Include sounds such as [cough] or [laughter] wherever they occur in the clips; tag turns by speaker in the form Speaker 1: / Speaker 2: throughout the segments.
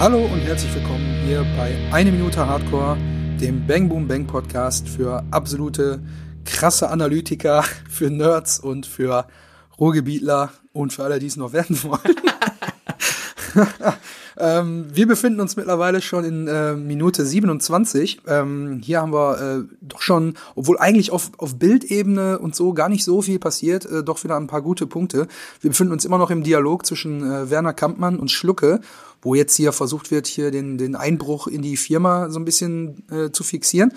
Speaker 1: Hallo und herzlich willkommen hier bei Eine Minute Hardcore, dem Bang Boom Bang Podcast für absolute krasse Analytiker, [laughs] für Nerds und für Ruhrgebietler und für alle, die es noch werden wollen. [laughs] ähm, wir befinden uns mittlerweile schon in äh, Minute 27. Ähm, hier haben wir äh, doch schon, obwohl eigentlich auf, auf Bildebene und so gar nicht so viel passiert, äh, doch wieder ein paar gute Punkte. Wir befinden uns immer noch im Dialog zwischen äh, Werner Kampmann und Schlucke, wo jetzt hier versucht wird, hier den, den Einbruch in die Firma so ein bisschen äh, zu fixieren.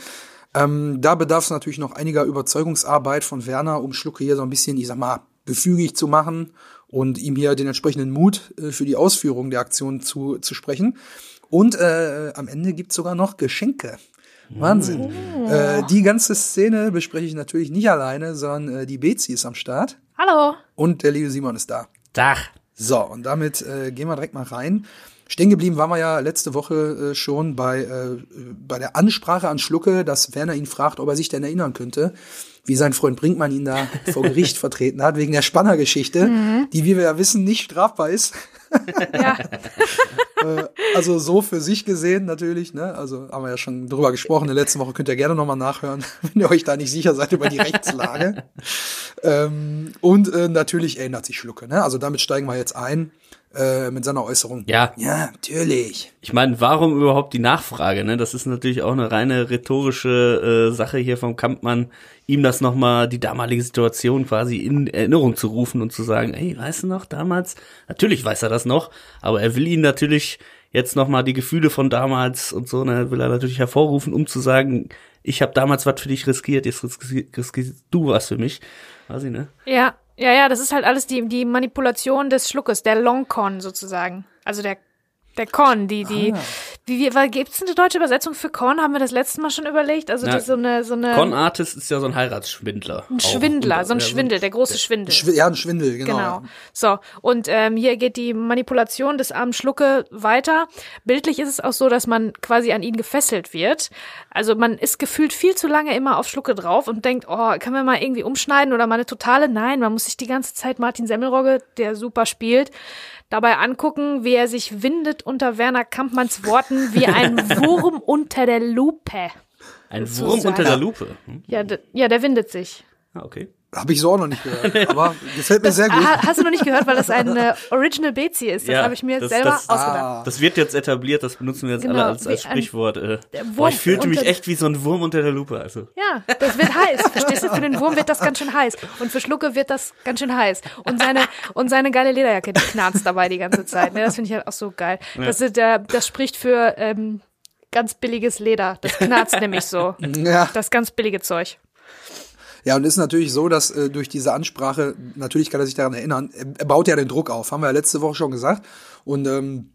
Speaker 1: Ähm, da bedarf es natürlich noch einiger Überzeugungsarbeit von Werner, um Schlucke hier so ein bisschen, ich sag mal, gefügig zu machen und ihm hier den entsprechenden Mut äh, für die Ausführung der Aktion zu, zu sprechen. Und äh, am Ende gibt's sogar noch Geschenke. Wahnsinn. Oh. Äh, die ganze Szene bespreche ich natürlich nicht alleine, sondern äh, die Bezi ist am Start.
Speaker 2: Hallo.
Speaker 1: Und der liebe Simon ist da.
Speaker 3: Dach.
Speaker 1: So, und damit äh, gehen wir direkt mal rein. Stehen geblieben waren wir ja letzte Woche äh, schon bei, äh, bei der Ansprache an Schlucke, dass Werner ihn fragt, ob er sich denn erinnern könnte, wie sein Freund Brinkmann ihn da [laughs] vor Gericht vertreten hat, wegen der Spannergeschichte, mhm. die, wie wir ja wissen, nicht strafbar ist. [laughs] ja. [laughs] Äh, also so für sich gesehen natürlich, ne? Also haben wir ja schon drüber gesprochen. In der letzten Woche könnt ihr gerne nochmal nachhören, wenn ihr euch da nicht sicher seid über die Rechtslage. ähm, und äh, natürlich erinnert sich Schlucke, ne? Also damit steigen wir jetzt ein äh, mit seiner Äußerung.
Speaker 3: Ja.
Speaker 1: Ja, natürlich.
Speaker 3: Ich meine, warum überhaupt die Nachfrage? Ne? Das ist natürlich auch eine reine rhetorische äh, Sache hier vom Kampmann, ihm das nochmal, die damalige Situation quasi in Erinnerung zu rufen und zu sagen, ey, weißt du noch, damals? Natürlich weiß er das noch, aber er will ihn natürlich jetzt nochmal die Gefühle von damals und so, ne, will er natürlich hervorrufen, um zu sagen, ich habe damals was für dich riskiert, jetzt riskierst du was für mich. Ich, ne?
Speaker 2: Ja, ja, ja, das ist halt alles die, die Manipulation des Schluckes, der Longcon sozusagen. Also der der Con, die, die, ah. wie, wie, gibt es eine deutsche Übersetzung für Con? Haben wir das letzte Mal schon überlegt? Also, Na, so eine, so eine.
Speaker 3: Con-Artist ist ja so ein Heiratsschwindler.
Speaker 2: Ein Schwindler, auch. so ein Schwindel, der große Schwindel.
Speaker 1: Schw ja, ein Schwindel, genau. Genau.
Speaker 2: So. Und, ähm, hier geht die Manipulation des armen Schlucke weiter. Bildlich ist es auch so, dass man quasi an ihn gefesselt wird. Also, man ist gefühlt viel zu lange immer auf Schlucke drauf und denkt, oh, können wir mal irgendwie umschneiden oder mal eine totale? Nein, man muss sich die ganze Zeit Martin Semmelrogge, der super spielt, dabei angucken, wie er sich windet unter Werner Kampmanns Worten wie ein [laughs] Wurm unter der Lupe.
Speaker 3: Ein Wurm unter der Lupe?
Speaker 2: Hm. Ja, ja, der windet sich.
Speaker 3: Ah, okay.
Speaker 1: Habe ich so auch noch nicht gehört, [laughs] aber gefällt mir das, sehr gut.
Speaker 2: Hast du noch nicht gehört, weil das ein [laughs] Original Bezi ist. Das ja, habe ich mir das, selber
Speaker 3: das,
Speaker 2: ausgedacht. Ah.
Speaker 3: Das wird jetzt etabliert, das benutzen wir jetzt genau, alle als, als Sprichwort. Äh. Boah, ich fühlte mich echt wie so ein Wurm unter der Lupe. Also.
Speaker 2: Ja, das wird heiß. Verstehst du? Für den Wurm wird das ganz schön heiß. Und für Schlucke wird das ganz schön heiß. Und seine, und seine geile Lederjacke, die knarzt dabei die ganze Zeit. Ne? Das finde ich halt auch so geil. Ja. Das, ist, der, das spricht für ähm, ganz billiges Leder. Das knarzt nämlich so. Ja. Das ganz billige Zeug.
Speaker 1: Ja, und ist natürlich so, dass äh, durch diese Ansprache, natürlich kann er sich daran erinnern, er, baut ja den Druck auf, haben wir ja letzte Woche schon gesagt. Und ähm,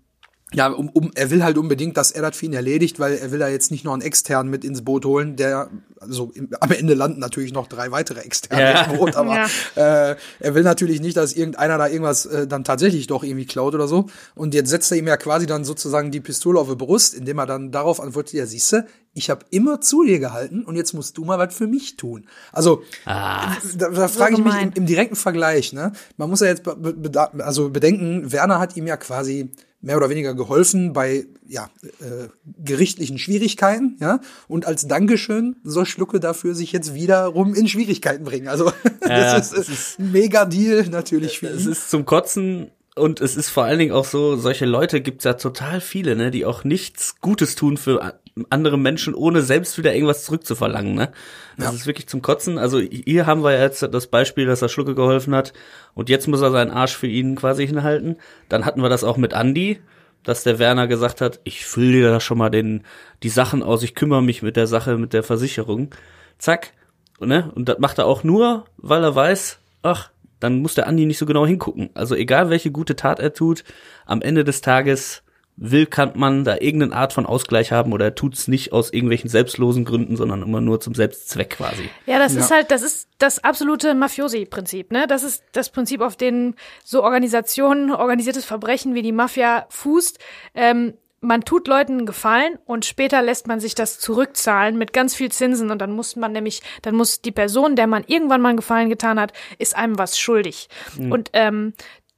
Speaker 1: ja, um, um, er will halt unbedingt, dass er das für ihn erledigt, weil er will da jetzt nicht noch einen externen mit ins Boot holen, der, also im, am Ende landen natürlich noch drei weitere externe ja. im Boot, aber ja. äh, er will natürlich nicht, dass irgendeiner da irgendwas äh, dann tatsächlich doch irgendwie klaut oder so. Und jetzt setzt er ihm ja quasi dann sozusagen die Pistole auf die Brust, indem er dann darauf antwortet, ja siehste, ich habe immer zu dir gehalten und jetzt musst du mal was für mich tun. Also ah, da, da frage ich mich im, im, direkten Vergleich, ne? Man muss ja jetzt be, be, also bedenken, Werner hat ihm ja quasi mehr oder weniger geholfen bei ja, äh, gerichtlichen Schwierigkeiten, ja, und als Dankeschön soll Schlucke dafür sich jetzt wiederum in Schwierigkeiten bringen. Also [laughs] ja, das ist, ist ein mega Deal natürlich für ihn.
Speaker 3: Es ist zum Kotzen und es ist vor allen Dingen auch so, solche Leute gibt's ja total viele, ne, die auch nichts Gutes tun für andere Menschen, ohne selbst wieder irgendwas zurückzuverlangen, ne? Das ja. ist wirklich zum Kotzen. Also hier haben wir jetzt das Beispiel, dass er Schlucke geholfen hat und jetzt muss er seinen Arsch für ihn quasi hinhalten. Dann hatten wir das auch mit Andy, dass der Werner gesagt hat, ich fülle dir da schon mal den, die Sachen aus, ich kümmere mich mit der Sache, mit der Versicherung. Zack. Ne? Und das macht er auch nur, weil er weiß, ach, dann muss der Andi nicht so genau hingucken. Also egal welche gute Tat er tut, am Ende des Tages will man da irgendeine Art von Ausgleich haben oder er tut's nicht aus irgendwelchen selbstlosen Gründen, sondern immer nur zum Selbstzweck quasi.
Speaker 2: Ja, das ja. ist halt, das ist das absolute Mafiosi-Prinzip, ne? Das ist das Prinzip, auf den so Organisationen, organisiertes Verbrechen wie die Mafia fußt. Ähm, man tut Leuten einen Gefallen und später lässt man sich das zurückzahlen mit ganz viel Zinsen und dann muss man nämlich, dann muss die Person, der man irgendwann mal einen Gefallen getan hat, ist einem was schuldig. Mhm. Und ähm,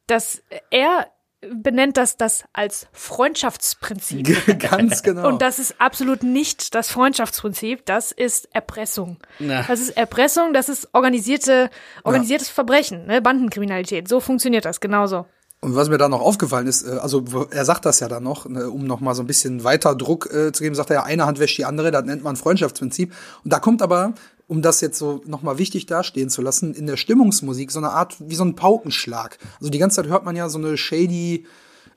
Speaker 2: dass er benennt das das als Freundschaftsprinzip. [laughs]
Speaker 1: Ganz genau.
Speaker 2: Und das ist absolut nicht das Freundschaftsprinzip, das ist Erpressung.
Speaker 3: Na.
Speaker 2: Das ist Erpressung, das ist organisierte, organisiertes Verbrechen, ne? Bandenkriminalität. So funktioniert das, genauso.
Speaker 1: Und was mir da noch aufgefallen ist, äh, also er sagt das ja dann noch, ne, um noch mal so ein bisschen weiter Druck äh, zu geben, sagt er ja, eine Hand wäscht die andere, das nennt man Freundschaftsprinzip. Und da kommt aber, um das jetzt so noch mal wichtig dastehen zu lassen, in der Stimmungsmusik so eine Art wie so ein Paukenschlag. Also die ganze Zeit hört man ja so eine shady,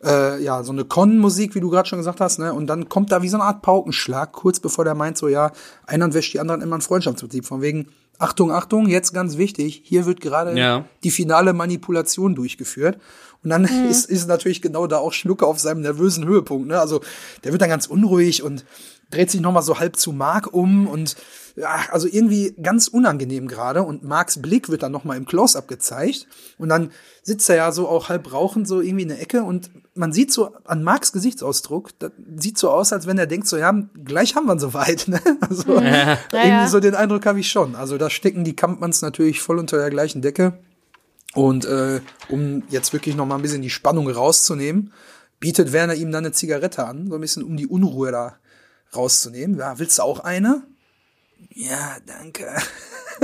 Speaker 1: äh, ja, so eine Con-Musik, wie du gerade schon gesagt hast, ne? Und dann kommt da wie so eine Art Paukenschlag, kurz bevor der meint, so ja, eine Hand wäscht die andere, nennt man Freundschaftsprinzip. Von wegen, Achtung, Achtung, jetzt ganz wichtig, hier wird gerade
Speaker 3: Ja.
Speaker 1: die finale Manipulation durchgeführt. Und dann ist, ist natürlich genau da auch Schlucke auf seinem nervösen Höhepunkt. Ne? Also der wird dann ganz unruhig und dreht sich nochmal so halb zu Mark um und ja, also irgendwie ganz unangenehm gerade. Und Marks Blick wird dann nochmal im Close-Up gezeigt. Und dann sitzt er ja so auch halb rauchend so irgendwie in der Ecke und man sieht so an Marks Gesichtsausdruck, das sieht so aus, als wenn er denkt so, ja, gleich haben wir soweit. Ne? [laughs] Also
Speaker 2: Ja,
Speaker 1: irgendwie so den Eindruck habe ich schon. Also da stecken die Kampmanns natürlich voll unter der gleichen Decke. Und äh, um jetzt wirklich noch mal ein bisschen die Spannung rauszunehmen, bietet Werner ihm dann eine Zigarette an, so ein bisschen um die Unruhe da rauszunehmen. Ja, willst du auch eine? Ja, danke. [laughs]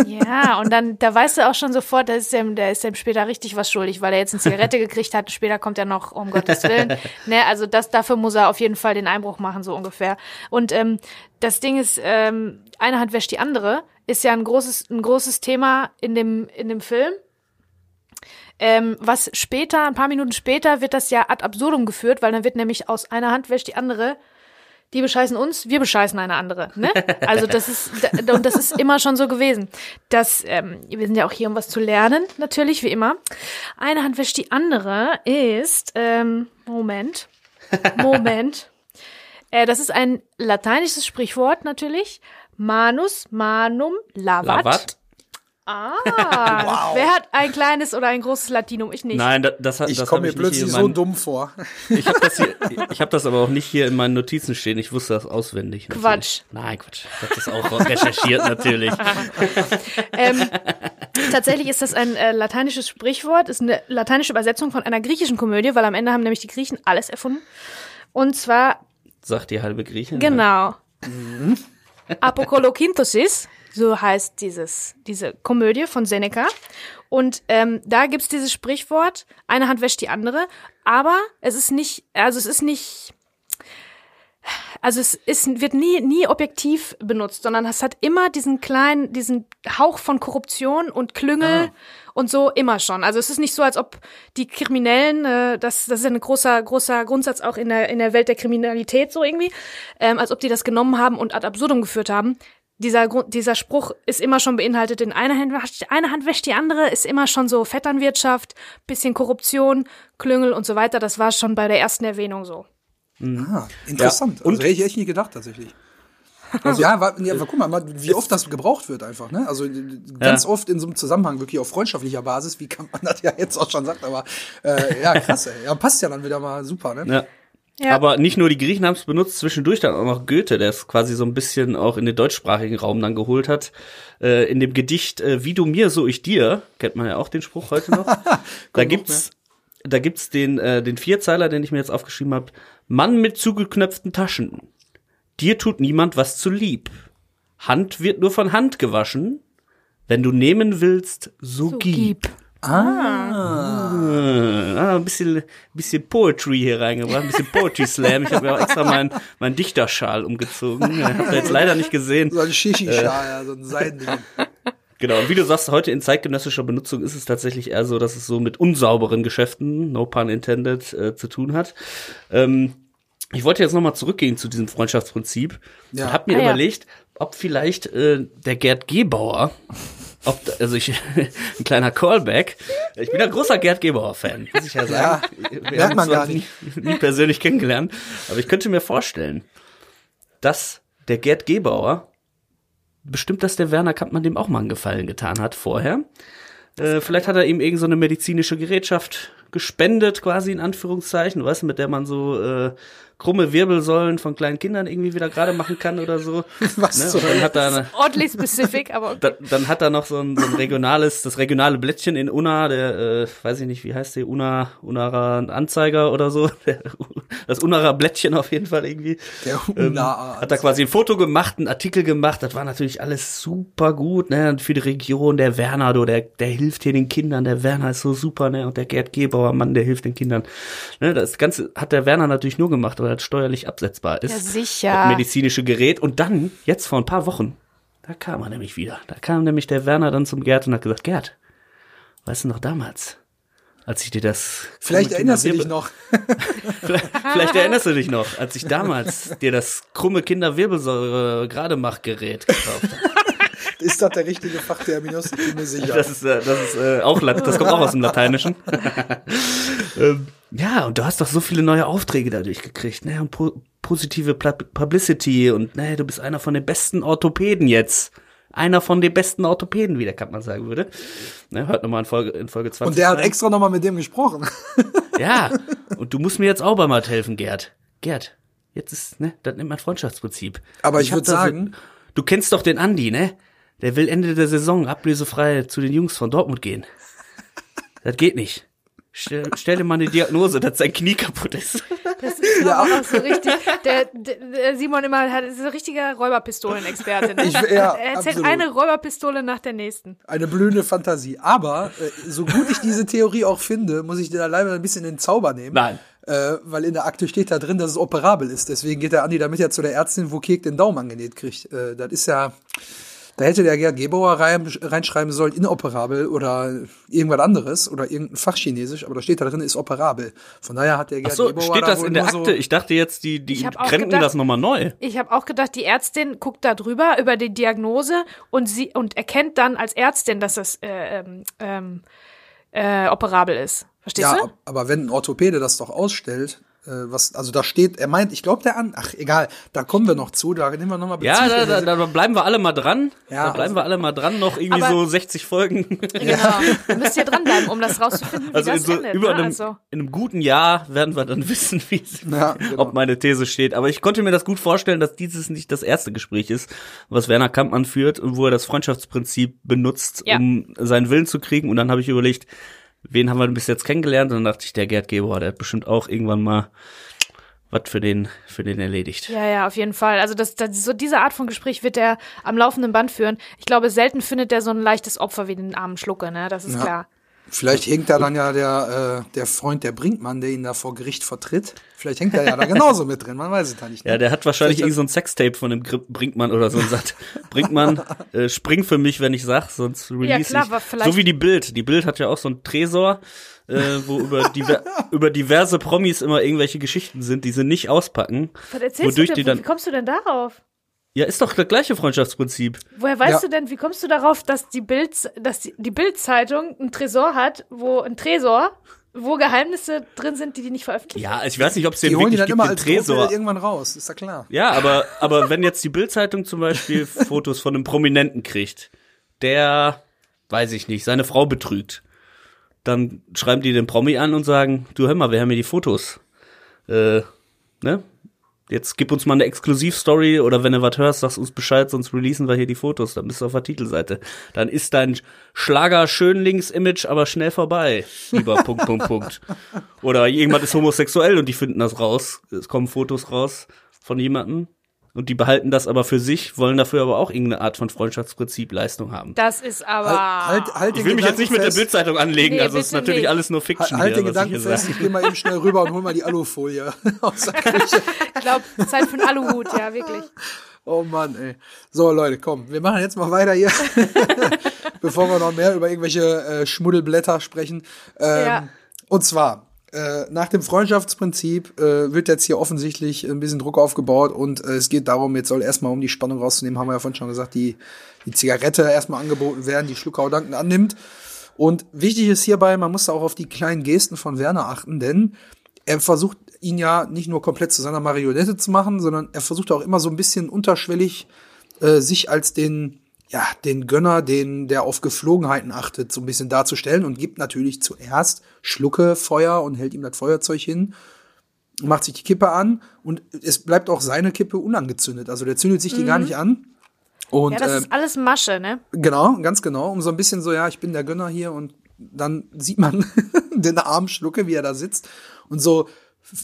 Speaker 2: Ja, und dann, da weißt du auch schon sofort, der ist dem, der ist dem später richtig was schuldig, weil er jetzt eine Zigarette [laughs] gekriegt hat. Später kommt er noch, um Gottes Willen. [laughs] Ne, also das, dafür muss er auf jeden Fall den Einbruch machen, so ungefähr. Und ähm, das Ding ist, ähm, eine Hand wäscht die andere, ist ja ein großes, ein großes Thema in dem, in dem Film. Ähm, was später, ein paar Minuten später, wird das ja ad absurdum geführt, weil dann wird nämlich aus einer Hand wäscht die andere die bescheißen uns, wir bescheißen eine andere. Ne? Also das ist und das ist immer schon so gewesen. Das, ähm, wir sind ja auch hier, um was zu lernen, natürlich wie immer. Eine Hand wäscht die andere ist ähm, Moment, Moment. [laughs] äh, das ist ein lateinisches Sprichwort natürlich. Manus manum lavat.
Speaker 3: Lavat?
Speaker 2: Ah, wer hat ein kleines oder ein großes Latinum? Ich nicht.
Speaker 3: Nein, das, das, hat-
Speaker 1: Ich
Speaker 3: das
Speaker 1: komme mir
Speaker 3: hier
Speaker 1: plötzlich
Speaker 3: in
Speaker 1: so dumm vor.
Speaker 3: Ich habe das, hier- ich hab das aber auch nicht hier in meinen Notizen stehen. Ich wusste das auswendig. natürlich.
Speaker 2: Quatsch.
Speaker 3: Nein, Quatsch. Ich habe das auch recherchiert natürlich. [laughs]
Speaker 2: Ähm, tatsächlich ist das ein äh, lateinisches Sprichwort, ist eine lateinische Übersetzung von einer griechischen Komödie, weil am Ende haben nämlich die Griechen alles erfunden. Und zwar,
Speaker 3: Sagt die halbe Griechin.
Speaker 2: genau, Apokolokintosis, so heißt dieses, diese Komödie von Seneca. Und ähm, da gibt's dieses Sprichwort, eine Hand wäscht die andere, aber es ist nicht, also es ist nicht, also es ist, wird nie, nie objektiv benutzt, sondern es hat immer diesen kleinen, diesen Hauch von Korruption und Klüngel und so immer schon. Also es ist nicht so, als ob die Kriminellen, äh, das, das ist ein großer, großer Grundsatz auch in der, in der Welt der Kriminalität so irgendwie, ähm, als ob die das genommen haben und ad absurdum geführt haben. Dieser, Grund, dieser Spruch ist immer schon beinhaltet in einer Hand, wäscht- eine Hand wäscht die andere, ist immer schon so Vetternwirtschaft, bisschen Korruption, Klüngel und so weiter. Das war schon bei der ersten Erwähnung so.
Speaker 1: Ah, interessant.
Speaker 3: Ja, und-
Speaker 1: also hätte ich echt nie gedacht, tatsächlich. Also, ja, war, ja, aber guck mal, mal, wie oft das gebraucht wird einfach, ne? Also ganz
Speaker 3: Ja.
Speaker 1: oft in so einem Zusammenhang, wirklich auf freundschaftlicher Basis, wie kann man das ja jetzt auch schon sagt, aber äh, ja, krass, ey. Ja, passt ja dann wieder mal super, ne?
Speaker 3: Ja.
Speaker 2: Ja.
Speaker 3: Aber nicht nur die Griechen haben es benutzt, zwischendurch dann auch noch Goethe, der es quasi so ein bisschen auch in den deutschsprachigen Raum dann geholt hat. Äh, in dem Gedicht äh, Wie du mir, so ich dir, kennt man ja auch den Spruch heute noch. [laughs] da gibt's, da gibt's den, äh, den Vierzeiler, den ich mir jetzt aufgeschrieben habe. Mann mit zugeknöpften Taschen. Dir tut niemand was zu lieb. Hand wird nur von Hand gewaschen. Wenn du nehmen willst, so,
Speaker 2: So
Speaker 3: gib.
Speaker 2: gib.
Speaker 3: Ah, ein bisschen, bisschen Poetry hier reingebracht, ein bisschen Poetry Slam. Ich habe mir auch extra meinen mein Dichterschal umgezogen. Ja, habt ihr jetzt leider nicht gesehen.
Speaker 1: So ein Shishi-Schal, ja, so ein Seidending.
Speaker 3: Genau, und wie du sagst, heute in zeitgenössischer Benutzung ist es tatsächlich eher so, dass es so mit unsauberen Geschäften, no pun intended, äh, zu tun hat. Ähm, ich wollte jetzt nochmal zurückgehen zu diesem Freundschaftsprinzip
Speaker 1: Ja.
Speaker 3: und habe mir
Speaker 2: Ah, ja.
Speaker 3: überlegt, ob vielleicht äh, der Gerd Gebauer, ob, also ich, [laughs] ein kleiner Callback, ich bin ein großer Gerd Gebauer-Fan, muss ich ja sagen. Wir
Speaker 1: merkt
Speaker 3: haben
Speaker 1: man gar
Speaker 3: zwar nie, nie persönlich kennengelernt, aber ich könnte mir vorstellen, dass der Gerd Gebauer bestimmt, dass der Werner Kampmann dem auch mal einen Gefallen getan hat vorher. Äh, vielleicht hat er ihm irgend so eine medizinische Gerätschaft gespendet, quasi in Anführungszeichen, weißt du, mit der man so äh, krumme Wirbelsäulen von kleinen Kindern irgendwie wieder gerade machen kann oder so. [laughs]
Speaker 1: Was
Speaker 3: ne? Und dann hat er eine,
Speaker 2: Ordentlich specific, aber okay.
Speaker 3: da, dann hat er noch so ein, so ein regionales, das regionale Blättchen in Unna, der, äh, weiß ich nicht, wie heißt der, Unna, Unnarer Anzeiger oder so, [laughs] der, das Unnarer Blättchen auf jeden Fall irgendwie.
Speaker 1: Der
Speaker 3: Ähm,
Speaker 1: Unnarer
Speaker 3: hat er quasi ein Foto gemacht, einen Artikel gemacht, das war natürlich alles super gut, ne, und für die Region, der Werner, du, der, der hilft hier den Kindern, der Werner ist so super, ne, und der Gerd Gebauer, Mann, der hilft den Kindern, ne, das Ganze hat der Werner natürlich nur gemacht, weil das steuerlich absetzbar ist.
Speaker 2: Ja,
Speaker 3: Das
Speaker 2: sicher.
Speaker 3: medizinische Gerät. Und dann, jetzt vor ein paar Wochen, da kam er nämlich wieder. Da kam nämlich der Werner dann zum Gerd und hat gesagt, Gerd, weißt du noch damals, als ich dir das...
Speaker 1: Vielleicht erinnerst du dich noch.
Speaker 3: Vielleicht, [laughs] [laughs] vielleicht erinnerst du dich noch, als ich damals dir das krumme Kinderwirbelsäure Grademachgerät gekauft habe. [laughs]
Speaker 1: Ist das der richtige Fachterminus? Ich bin mir sicher.
Speaker 3: Das ist, äh, das ist äh, auch, das kommt auch aus dem Lateinischen. [laughs] ähm, ja, und du hast doch so viele neue Aufträge dadurch gekriegt, ne? Und po positive Publicity und ne, du bist einer von den besten Orthopäden jetzt. Einer von den besten Orthopäden, wie der Kampmann sagen würde. Ne, hört nochmal in Folge, in Folge 20.
Speaker 1: Und der hat
Speaker 3: rein.
Speaker 1: extra nochmal mit dem gesprochen. [laughs]
Speaker 3: Ja, und du musst mir jetzt auch bei mal helfen, Gerd. Gerd, jetzt ist, ne, das nennt man Freundschaftsprinzip.
Speaker 1: Aber ich
Speaker 3: hab
Speaker 1: würd
Speaker 3: da so-
Speaker 1: sagen-
Speaker 3: du kennst doch den Andi, ne? Der will Ende der Saison ablösefrei zu den Jungs von Dortmund gehen. Das geht nicht. Stell, stell dir mal eine Diagnose, dass sein Knie kaputt ist.
Speaker 2: Das ist ja. aber auch so richtig. Der, der, Simon immer hat, ist ein richtiger Räuberpistolenexperte. Ne?
Speaker 1: Ich- ja,
Speaker 2: er erzählt
Speaker 1: absolut.
Speaker 2: eine Räuberpistole nach der nächsten.
Speaker 1: Eine blühende Fantasie. Aber äh, so gut ich diese Theorie auch finde, muss ich dir da leider ein bisschen den Zauber nehmen.
Speaker 3: Nein.
Speaker 1: Äh, weil in der Akte steht da drin, dass es operabel ist. Deswegen geht der Andi damit ja zu der Ärztin, wo Kek den Daumen angenäht kriegt. Äh, das ist ja. Da hätte der Gerd Gebauer rein, reinschreiben sollen, inoperabel oder irgendwas anderes oder irgendein Fachchinesisch, aber da steht da drin, ist operabel. Von daher hat der Gerd
Speaker 3: Ach so,
Speaker 1: Gebauer
Speaker 3: steht
Speaker 1: da
Speaker 3: das
Speaker 1: wohl
Speaker 3: in der
Speaker 1: nur so-
Speaker 3: Akte? Ich dachte jetzt, die, die
Speaker 2: gedacht-
Speaker 3: das nochmal neu.
Speaker 2: Ich habe auch gedacht, die Ärztin guckt da drüber über die Diagnose und sie und erkennt dann als Ärztin, dass das äh, ähm, ähm, äh, operabel ist. Verstehst
Speaker 1: Ja,
Speaker 2: du?
Speaker 1: ab- aber wenn ein Orthopäde das doch ausstellt, was, also da steht, er meint, ich glaube der an, ach egal, da kommen wir noch zu, da nehmen wir nochmal
Speaker 3: Ja, da, da, da bleiben wir alle mal dran.
Speaker 1: Ja,
Speaker 3: da bleiben wir alle mal dran, noch irgendwie
Speaker 2: Aber-
Speaker 3: so 60 Folgen.
Speaker 2: Genau. [laughs] Da müsst ihr dranbleiben, um das rauszufinden, wie
Speaker 3: Also in,
Speaker 2: das
Speaker 3: so,
Speaker 2: endet.
Speaker 3: über
Speaker 2: ne?
Speaker 3: einem,
Speaker 2: also,
Speaker 3: in einem guten Jahr werden wir dann [laughs] wissen, wie
Speaker 1: Ja, genau.
Speaker 3: ob meine These steht. Aber ich konnte mir das gut vorstellen, dass dieses nicht das erste Gespräch ist, was Werner Kampmann führt und wo er das Freundschaftsprinzip benutzt,
Speaker 2: Ja.
Speaker 3: um seinen Willen zu kriegen. Und dann habe ich überlegt, wen haben wir denn bis jetzt kennengelernt? Und dann dachte ich, der Gerd Gebauer, der hat bestimmt auch irgendwann mal was für den, für den erledigt.
Speaker 2: ja, ja, auf jeden Fall. Also das, das, so diese Art von Gespräch wird er am laufenden Band führen. Ich glaube, selten findet er so ein leichtes Opfer wie den armen Schlucke, ne? Das ist
Speaker 1: Ja.
Speaker 2: klar.
Speaker 1: Vielleicht hängt da dann ja der, äh, der Freund der Brinkmann, der ihn da vor Gericht vertritt. Vielleicht hängt er ja da [laughs] genauso mit drin, man weiß es da nicht. ne?
Speaker 3: Ja, der hat wahrscheinlich irgend so ein Sextape von dem Brinkmann oder so und sagt, [laughs] Brinkmann, äh, spring für mich, wenn ich sag, sonst release
Speaker 2: klar,
Speaker 3: ich.
Speaker 2: aber vielleicht-
Speaker 3: So wie die Bild. Die Bild hat ja auch so einen Tresor, äh, wo über, diver [laughs] über diverse Promis immer irgendwelche Geschichten sind, die sie nicht auspacken.
Speaker 2: Was erzählst
Speaker 3: Wodurch
Speaker 2: du
Speaker 3: die
Speaker 2: denn?
Speaker 3: dann-
Speaker 2: Wie kommst du denn darauf?
Speaker 3: Ja, ist doch das gleiche Freundschaftsprinzip.
Speaker 2: Woher weißt
Speaker 1: Ja.
Speaker 2: du denn, wie kommst du darauf, dass die Bild, dass die, die Bild-Zeitung einen Tresor hat, wo ein Tresor, wo Geheimnisse drin sind, die die nicht veröffentlichen?
Speaker 3: Ja, ich weiß nicht, ob es den
Speaker 1: Die holen die
Speaker 3: wirklich
Speaker 1: dann
Speaker 3: gibt,
Speaker 1: immer
Speaker 3: den
Speaker 1: als Tresor.
Speaker 3: Tresor.
Speaker 1: irgendwann raus, ist ja klar.
Speaker 3: Ja, aber, aber wenn jetzt die Bildzeitung zum Beispiel [laughs] Fotos von einem Prominenten kriegt, der, weiß ich nicht, seine Frau betrügt, dann schreiben die den Promi an und sagen, du hör mal, wir haben hier die Fotos. Äh, ne? Jetzt gib uns mal eine Exklusivstory oder wenn du was hörst, sagst uns Bescheid, sonst releasen wir hier die Fotos, dann bist du auf der Titelseite. Dann ist dein Schlager-Schönlings-Image aber schnell vorbei, lieber [laughs] Punkt, Punkt, Punkt. Oder jemand ist homosexuell und die finden das raus. Es kommen Fotos raus von jemandem und die behalten das aber für sich, wollen dafür aber auch irgendeine Art von Freundschaftsprinzip Leistung haben.
Speaker 2: Das ist aber.
Speaker 1: Halt, halt, halt
Speaker 3: Ich
Speaker 1: den
Speaker 3: will mich jetzt nicht mit der
Speaker 1: fest.
Speaker 3: Bildzeitung anlegen,
Speaker 2: Nee,
Speaker 3: also es ist natürlich
Speaker 2: nicht.
Speaker 3: alles nur Fiction
Speaker 1: Halt, halt den
Speaker 3: hier, ich
Speaker 1: Gedanken
Speaker 3: hier
Speaker 1: fest,
Speaker 3: sage.
Speaker 1: ich gehe mal eben schnell rüber und hol mal die Alufolie [laughs] aus der Küche.
Speaker 2: Ich glaube, Zeit für einen Aluhut, ja, wirklich.
Speaker 1: Oh Mann, ey. So, Leute, komm, wir machen jetzt mal weiter hier, [laughs] bevor wir noch mehr über irgendwelche äh, Schmuddelblätter sprechen. Ähm,
Speaker 2: Ja.
Speaker 1: Und zwar, äh, nach dem Freundschaftsprinzip äh, wird jetzt hier offensichtlich ein bisschen Druck aufgebaut und äh, es geht darum, jetzt soll erstmal, um die Spannung rauszunehmen, haben wir ja vorhin schon gesagt, die, die Zigarette erstmal angeboten werden, die Schluckau Danken annimmt. Und wichtig ist hierbei, man muss auch auf die kleinen Gesten von Werner achten, denn er versucht ihn ja nicht nur komplett zu seiner Marionette zu machen, sondern er versucht auch immer so ein bisschen unterschwellig äh, sich als den ja, den Gönner, den, der auf Geflogenheiten achtet, so ein bisschen darzustellen und gibt natürlich zuerst Schlucke Feuer und hält ihm das Feuerzeug hin, macht sich die Kippe an und es bleibt auch seine Kippe unangezündet. Also der zündet sich die gar nicht an. Und,
Speaker 2: Ja, das
Speaker 1: äh,
Speaker 2: ist alles Masche, ne?
Speaker 1: Genau, ganz genau. Um so ein bisschen so, ja, ich bin der Gönner hier und dann sieht man [laughs] den armen Schlucke, wie er da sitzt und so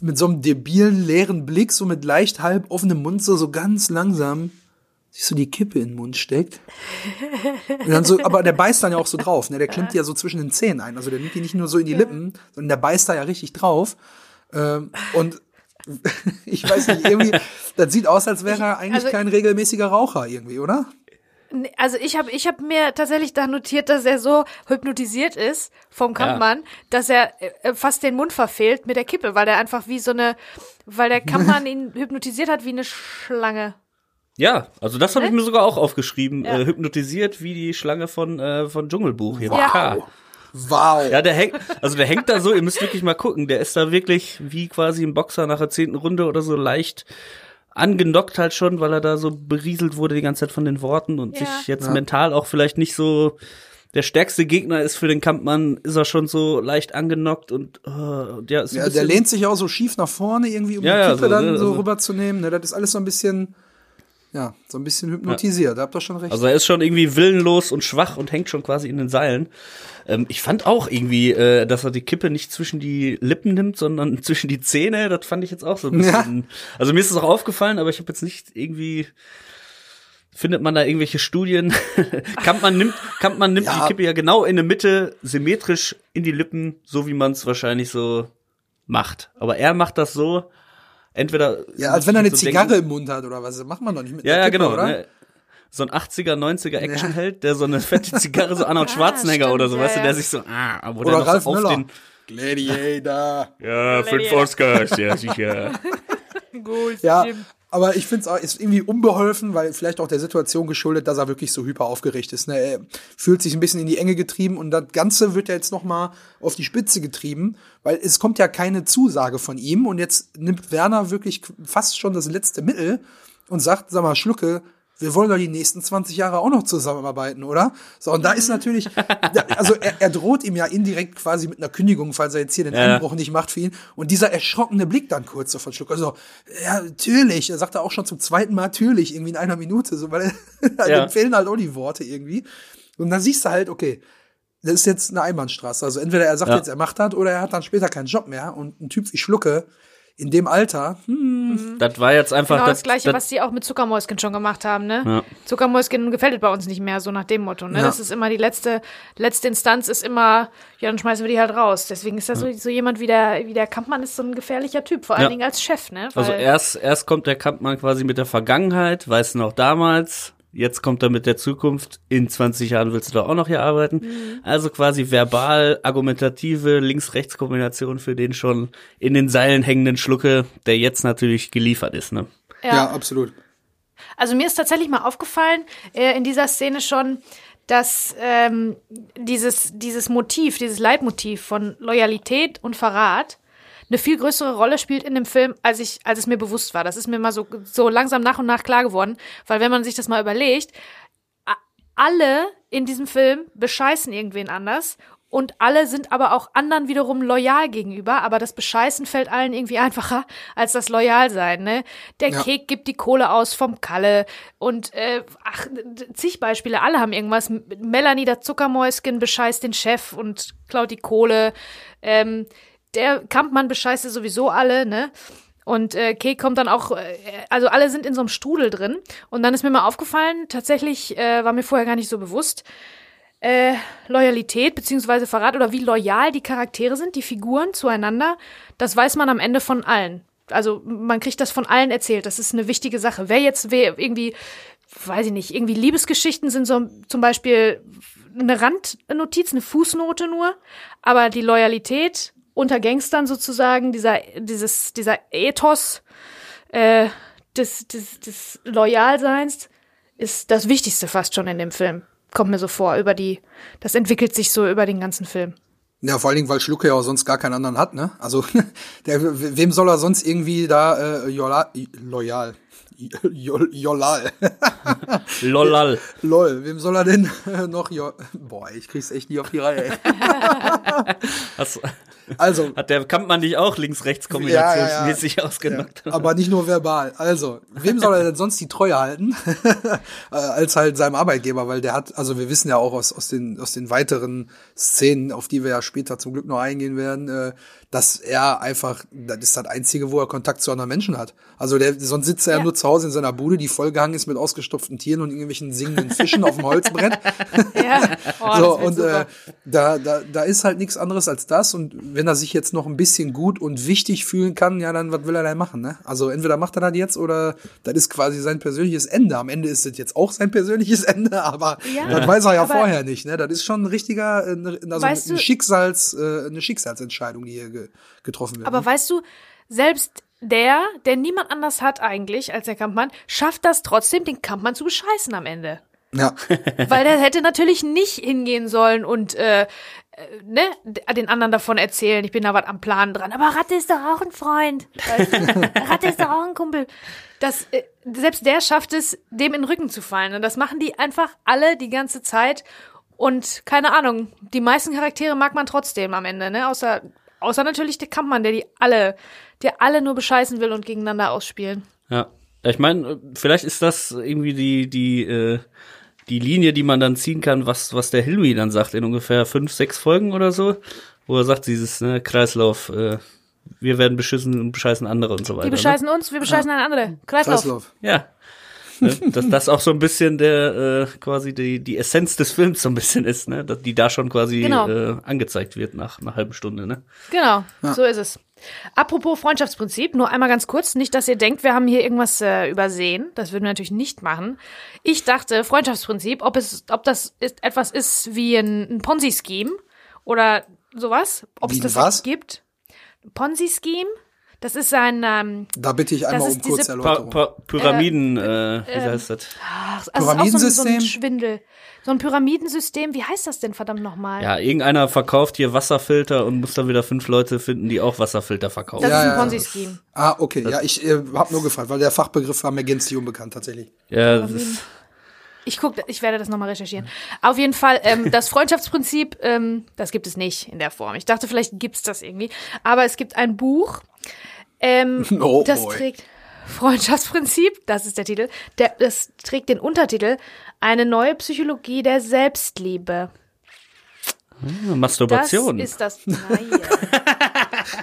Speaker 1: mit so einem debilen, leeren Blick, so mit leicht halb offenem Mund, so, so ganz langsam sich so die Kippe in den Mund steckt. Und dann so, aber der beißt dann ja auch so drauf, ne? Der klemmt die ja so zwischen den Zähnen ein. Also der nimmt die nicht nur so in die Lippen, sondern der beißt da ja richtig drauf. Ähm, und [laughs] ich weiß nicht, irgendwie, das sieht aus, als wäre er eigentlich
Speaker 2: also-
Speaker 1: kein regelmäßiger Raucher irgendwie, oder?
Speaker 2: Also ich habe ich hab mir tatsächlich da notiert, dass er so hypnotisiert ist vom Kampfmann, dass er äh, fast den Mund verfehlt mit der Kippe, weil er einfach wie so eine, weil der [laughs] Kampfmann ihn hypnotisiert hat wie eine Schlange.
Speaker 3: Ja, also das habe ich mir sogar auch aufgeschrieben.
Speaker 2: Ja.
Speaker 3: Äh, hypnotisiert wie die Schlange von, äh, von Dschungelbuch hier. K.
Speaker 1: Wow.
Speaker 3: Ja, der hängt, also der hängt da so, ihr müsst wirklich mal gucken, der ist da wirklich wie quasi ein Boxer nach der zehnten Runde oder so leicht angenockt halt schon, weil er da so berieselt wurde die ganze Zeit von den Worten und
Speaker 2: Ja.
Speaker 3: sich jetzt
Speaker 1: Ja.
Speaker 3: mental auch vielleicht nicht so der stärkste Gegner ist für den Kampfmann, ist er schon so leicht angenockt und äh, ja, ist ein
Speaker 1: Ja, der lehnt sich auch so schief nach vorne irgendwie, um
Speaker 3: Ja,
Speaker 1: die
Speaker 3: ja,
Speaker 1: Kippe
Speaker 3: so,
Speaker 1: dann
Speaker 3: ne,
Speaker 1: so
Speaker 3: also-
Speaker 1: rüberzunehmen. Ne, das ist alles so ein bisschen, ja, so ein bisschen hypnotisiert. Da habt ihr schon recht.
Speaker 3: Also er ist schon irgendwie willenlos und schwach und hängt schon quasi in den Seilen. Ähm, ich fand auch irgendwie, äh, dass er die Kippe nicht zwischen die Lippen nimmt, sondern [laughs] zwischen die Zähne. Das fand ich jetzt auch so ein bisschen. Also mir ist es auch aufgefallen, aber ich habe jetzt nicht irgendwie. Findet man da irgendwelche Studien? [laughs] Kampmann nimmt, Kampmann nimmt
Speaker 1: Ja.
Speaker 3: die Kippe ja genau in der Mitte, symmetrisch in die Lippen, so wie man es wahrscheinlich so macht. Aber er macht das so, entweder.
Speaker 1: ja, als wenn er eine
Speaker 3: so
Speaker 1: Zigarre
Speaker 3: denken-
Speaker 1: im Mund hat oder was. Das macht man doch nicht mit
Speaker 3: ja,
Speaker 1: einer
Speaker 3: ja,
Speaker 1: Kippe,
Speaker 3: genau.
Speaker 1: oder?
Speaker 3: Ne? So ein 80er, 90er Actionheld, der so eine fette [laughs] Zigarre, so Arnold Schwarzenegger
Speaker 2: stimmt,
Speaker 3: oder so,
Speaker 2: ja,
Speaker 3: weißt du,
Speaker 2: ja.
Speaker 3: der sich so, ah, wo
Speaker 1: Oder
Speaker 3: der noch
Speaker 1: Ralf
Speaker 3: so auf
Speaker 1: Müller.
Speaker 3: den,
Speaker 1: Gladiator.
Speaker 3: ja, fünf
Speaker 2: Gladiator.
Speaker 3: Oscars, ja, sicher. [laughs]
Speaker 2: Gut,
Speaker 1: Ja, aber ich finde es auch ist irgendwie unbeholfen, weil vielleicht auch der Situation geschuldet, dass er wirklich so hyper aufgeregt ist. Ne? Er fühlt sich ein bisschen in die Enge getrieben und das Ganze wird ja jetzt noch mal auf die Spitze getrieben, weil es kommt ja keine Zusage von ihm und jetzt nimmt Werner wirklich fast schon das letzte Mittel und sagt, sag mal, Schlucke, wir wollen doch die nächsten 20 Jahre auch noch zusammenarbeiten, oder? So, und da ist natürlich, also er, er droht ihm ja indirekt quasi mit einer Kündigung, falls er jetzt hier den
Speaker 3: Ja.
Speaker 1: Einbruch nicht macht für ihn. Und dieser erschrockene Blick dann kurz so von Schlucker, so, ja, natürlich, er sagt er auch schon zum zweiten Mal natürlich, irgendwie in einer Minute, so, weil [laughs] er,
Speaker 3: Ja.
Speaker 1: dem fehlen halt auch die Worte irgendwie. Und dann siehst du halt, okay, das ist jetzt eine Einbahnstraße. Also entweder er sagt
Speaker 3: Ja.
Speaker 1: jetzt, er macht das, oder er hat dann später keinen Job mehr. Und ein Typ wie Schlucke, in dem Alter, hm,
Speaker 3: Das war jetzt einfach
Speaker 2: Genau das, gleiche,
Speaker 3: das,
Speaker 2: was die auch mit Zuckermäuschen schon gemacht haben, ne?
Speaker 3: Ja.
Speaker 2: Zuckermäuschen gefällt es bei uns nicht mehr, so nach dem Motto, ne?
Speaker 1: Ja.
Speaker 2: Das ist immer die letzte, letzte Instanz ist immer, ja, dann schmeißen wir die halt raus. Deswegen ist das so, so jemand wie der, wie der Kampmann ist so ein gefährlicher Typ, vor allen
Speaker 3: Ja.
Speaker 2: Dingen als Chef, ne?
Speaker 3: Also
Speaker 2: Weil-
Speaker 3: erst, erst kommt der Kampfmann quasi mit der Vergangenheit, weißt du noch damals, jetzt kommt er mit der Zukunft, in 20 Jahren willst du da auch noch hier arbeiten.
Speaker 2: Mhm.
Speaker 3: Also quasi verbal, argumentative Links-Rechts-Kombination für den schon in den Seilen hängenden Schlucke, der jetzt natürlich geliefert ist, ne?
Speaker 1: ja, absolut.
Speaker 2: Also mir ist tatsächlich mal aufgefallen äh, in dieser Szene schon, dass ähm, dieses, dieses Motiv, dieses Leitmotiv von Loyalität und Verrat eine viel größere Rolle spielt in dem Film, als ich, als es mir bewusst war. Das ist mir mal so, so langsam nach und nach klar geworden, weil wenn man sich das mal überlegt, alle in diesem Film bescheißen irgendwen anders und alle sind aber auch anderen wiederum loyal gegenüber, aber das Bescheißen fällt allen irgendwie [laughs] einfacher als das Loyalsein, ne? Der
Speaker 1: Ja.
Speaker 2: Kek gibt die Kohle aus vom Kalle und äh, ach, zig Beispiele, alle haben irgendwas. Melanie, das Zuckermäuschen, bescheißt den Chef und klaut die Kohle. Ähm, der Kampmann bescheißt sowieso alle, ne? Und äh, Kek kommt dann auch, äh, also alle sind in so einem Strudel drin. Und dann ist mir mal aufgefallen, tatsächlich äh, war mir vorher gar nicht so bewusst, äh, Loyalität beziehungsweise Verrat oder wie loyal die Charaktere sind, die Figuren zueinander, das weiß man am Ende von allen. Also man kriegt das von allen erzählt. Das ist eine wichtige Sache. Wer jetzt wer irgendwie, weiß ich nicht, irgendwie Liebesgeschichten sind so zum Beispiel eine Randnotiz, eine Fußnote nur, aber die Loyalität unter Gangstern sozusagen, dieser, dieses, dieser Ethos äh, des, des, des Loyalseins ist das Wichtigste fast schon in dem Film. Kommt mir so vor, über die, das entwickelt sich so über den ganzen Film.
Speaker 1: Ja, vor allen Dingen, weil Schlucke ja auch sonst gar keinen anderen hat, ne? Also, [laughs] der, wem soll er sonst irgendwie da äh, loyal, loyal, Jol- Jolal. [laughs]
Speaker 3: Lolal.
Speaker 1: Lol, wem soll er denn noch? Jo Boah, ich krieg's echt nie auf die Reihe. Ey. [laughs]
Speaker 3: Hast,
Speaker 1: Also,
Speaker 3: hat der Kampmann dich auch links-rechts-kombinationsmäßig ausgenockt?
Speaker 1: Ja, aber nicht nur verbal. Also, wem soll er denn sonst die Treue halten? [laughs] Äh, Als halt seinem Arbeitgeber, weil der hat, also wir wissen ja auch aus, aus, den, aus den weiteren Szenen, auf die wir ja später zum Glück noch eingehen werden, äh, dass er einfach, das ist das Einzige, wo er Kontakt zu anderen Menschen hat. Also der, sonst sitzt er ja. Nur zu Hause in seiner Bude, die vollgehangen ist mit ausgestopften Tieren und irgendwelchen singenden Fischen auf dem Holzbrett. [laughs]
Speaker 2: Ja. Oh,
Speaker 1: so, und äh, da, da, da ist halt nichts anderes als das. Und wenn er sich jetzt noch ein bisschen gut und wichtig fühlen kann, ja, dann was will er da machen, ne? Also entweder macht er das jetzt oder das ist quasi sein persönliches Ende. Am Ende ist es jetzt auch sein persönliches [laughs] Ende, aber
Speaker 2: Ja,
Speaker 1: das weiß er ja vorher nicht, ne? Das ist schon ein richtiger, äh, ne- also
Speaker 2: Weißt du-
Speaker 1: Schicksals, äh, eine Schicksalsentscheidung, die hier ge getroffen wird.
Speaker 2: Aber weißt du, selbst der, der niemand anders hat eigentlich als der Kampfmann, schafft das trotzdem, den Kampfmann zu bescheißen am Ende.
Speaker 1: ja. [laughs]
Speaker 2: Weil der hätte natürlich nicht hingehen sollen und äh, äh, ne, den anderen davon erzählen, ich bin da was am Plan dran. Aber Ratte ist doch auch ein Freund. Weißt du? [laughs] Ratte ist doch auch ein Kumpel. Das, äh, selbst der schafft es, dem in den Rücken zu fallen. Und das machen die einfach alle die ganze Zeit. Und keine Ahnung, die meisten Charaktere mag man trotzdem am Ende, ne? Außer, außer natürlich der Kampfmann, der die alle, der alle nur bescheißen will und gegeneinander ausspielen.
Speaker 3: Ja. Ja, Ich meine, vielleicht ist das irgendwie die, die, äh, die Linie, die man dann ziehen kann, was, was der Hilmi dann sagt in ungefähr fünf, sechs Folgen oder so, wo er sagt, dieses ne, Kreislauf, äh, wir werden beschissen und bescheißen andere und so weiter.
Speaker 2: Die bescheißen uns, wir bescheißen eine andere. Kreislauf.
Speaker 1: Kreislauf.
Speaker 3: Ne? Ja. Ne, dass das auch so ein bisschen der äh, quasi die die Essenz des Films so ein bisschen ist, ne, dass die da schon quasi
Speaker 2: Genau.
Speaker 3: äh, angezeigt wird nach einer halben Stunde, ne?
Speaker 2: Genau, so ist es. Apropos Freundschaftsprinzip, nur einmal ganz kurz, nicht, dass ihr denkt, wir haben hier irgendwas äh, übersehen. Das würden wir natürlich nicht machen. Ich dachte, Freundschaftsprinzip, ob es, ob das ist, etwas ist wie ein, ein Ponzi-Scheme oder sowas, ob es das
Speaker 1: ein was?
Speaker 2: gibt. Ponzi-Scheme, das ist ein, ähm,
Speaker 1: Da bitte ich einmal
Speaker 2: ist
Speaker 1: um kurze
Speaker 2: diese
Speaker 3: Pa
Speaker 1: Erläuterung.
Speaker 3: pa Pyramiden, äh, wie heißt das?
Speaker 2: ach, also ist auch so ein, so ein
Speaker 1: Pyramidensystem?
Speaker 2: Schwindel. So ein Pyramidensystem, wie heißt das denn verdammt nochmal?
Speaker 3: Ja, irgendeiner verkauft hier Wasserfilter und muss dann wieder fünf Leute finden, die auch Wasserfilter verkaufen.
Speaker 2: Das
Speaker 1: Ja,
Speaker 2: ist ein. Ponzi-Scheme.
Speaker 1: Ah, okay. Ja, ich äh, habe nur gefragt, weil der Fachbegriff war mir gänzlich unbekannt tatsächlich.
Speaker 3: Ja, das ist,
Speaker 2: Ich guck, ich werde das nochmal recherchieren. Auf jeden Fall, ähm, [laughs] das Freundschaftsprinzip, ähm, das gibt es nicht in der Form. Ich dachte, vielleicht gibt's das irgendwie. Aber es gibt ein Buch, ähm, [laughs]
Speaker 1: Oh
Speaker 2: das
Speaker 1: boy.
Speaker 2: trägt Freundschaftsprinzip, das ist der Titel. Der, das trägt den Untertitel Eine neue Psychologie der Selbstliebe. Das
Speaker 3: Masturbation.
Speaker 2: ist das. Nein. [laughs]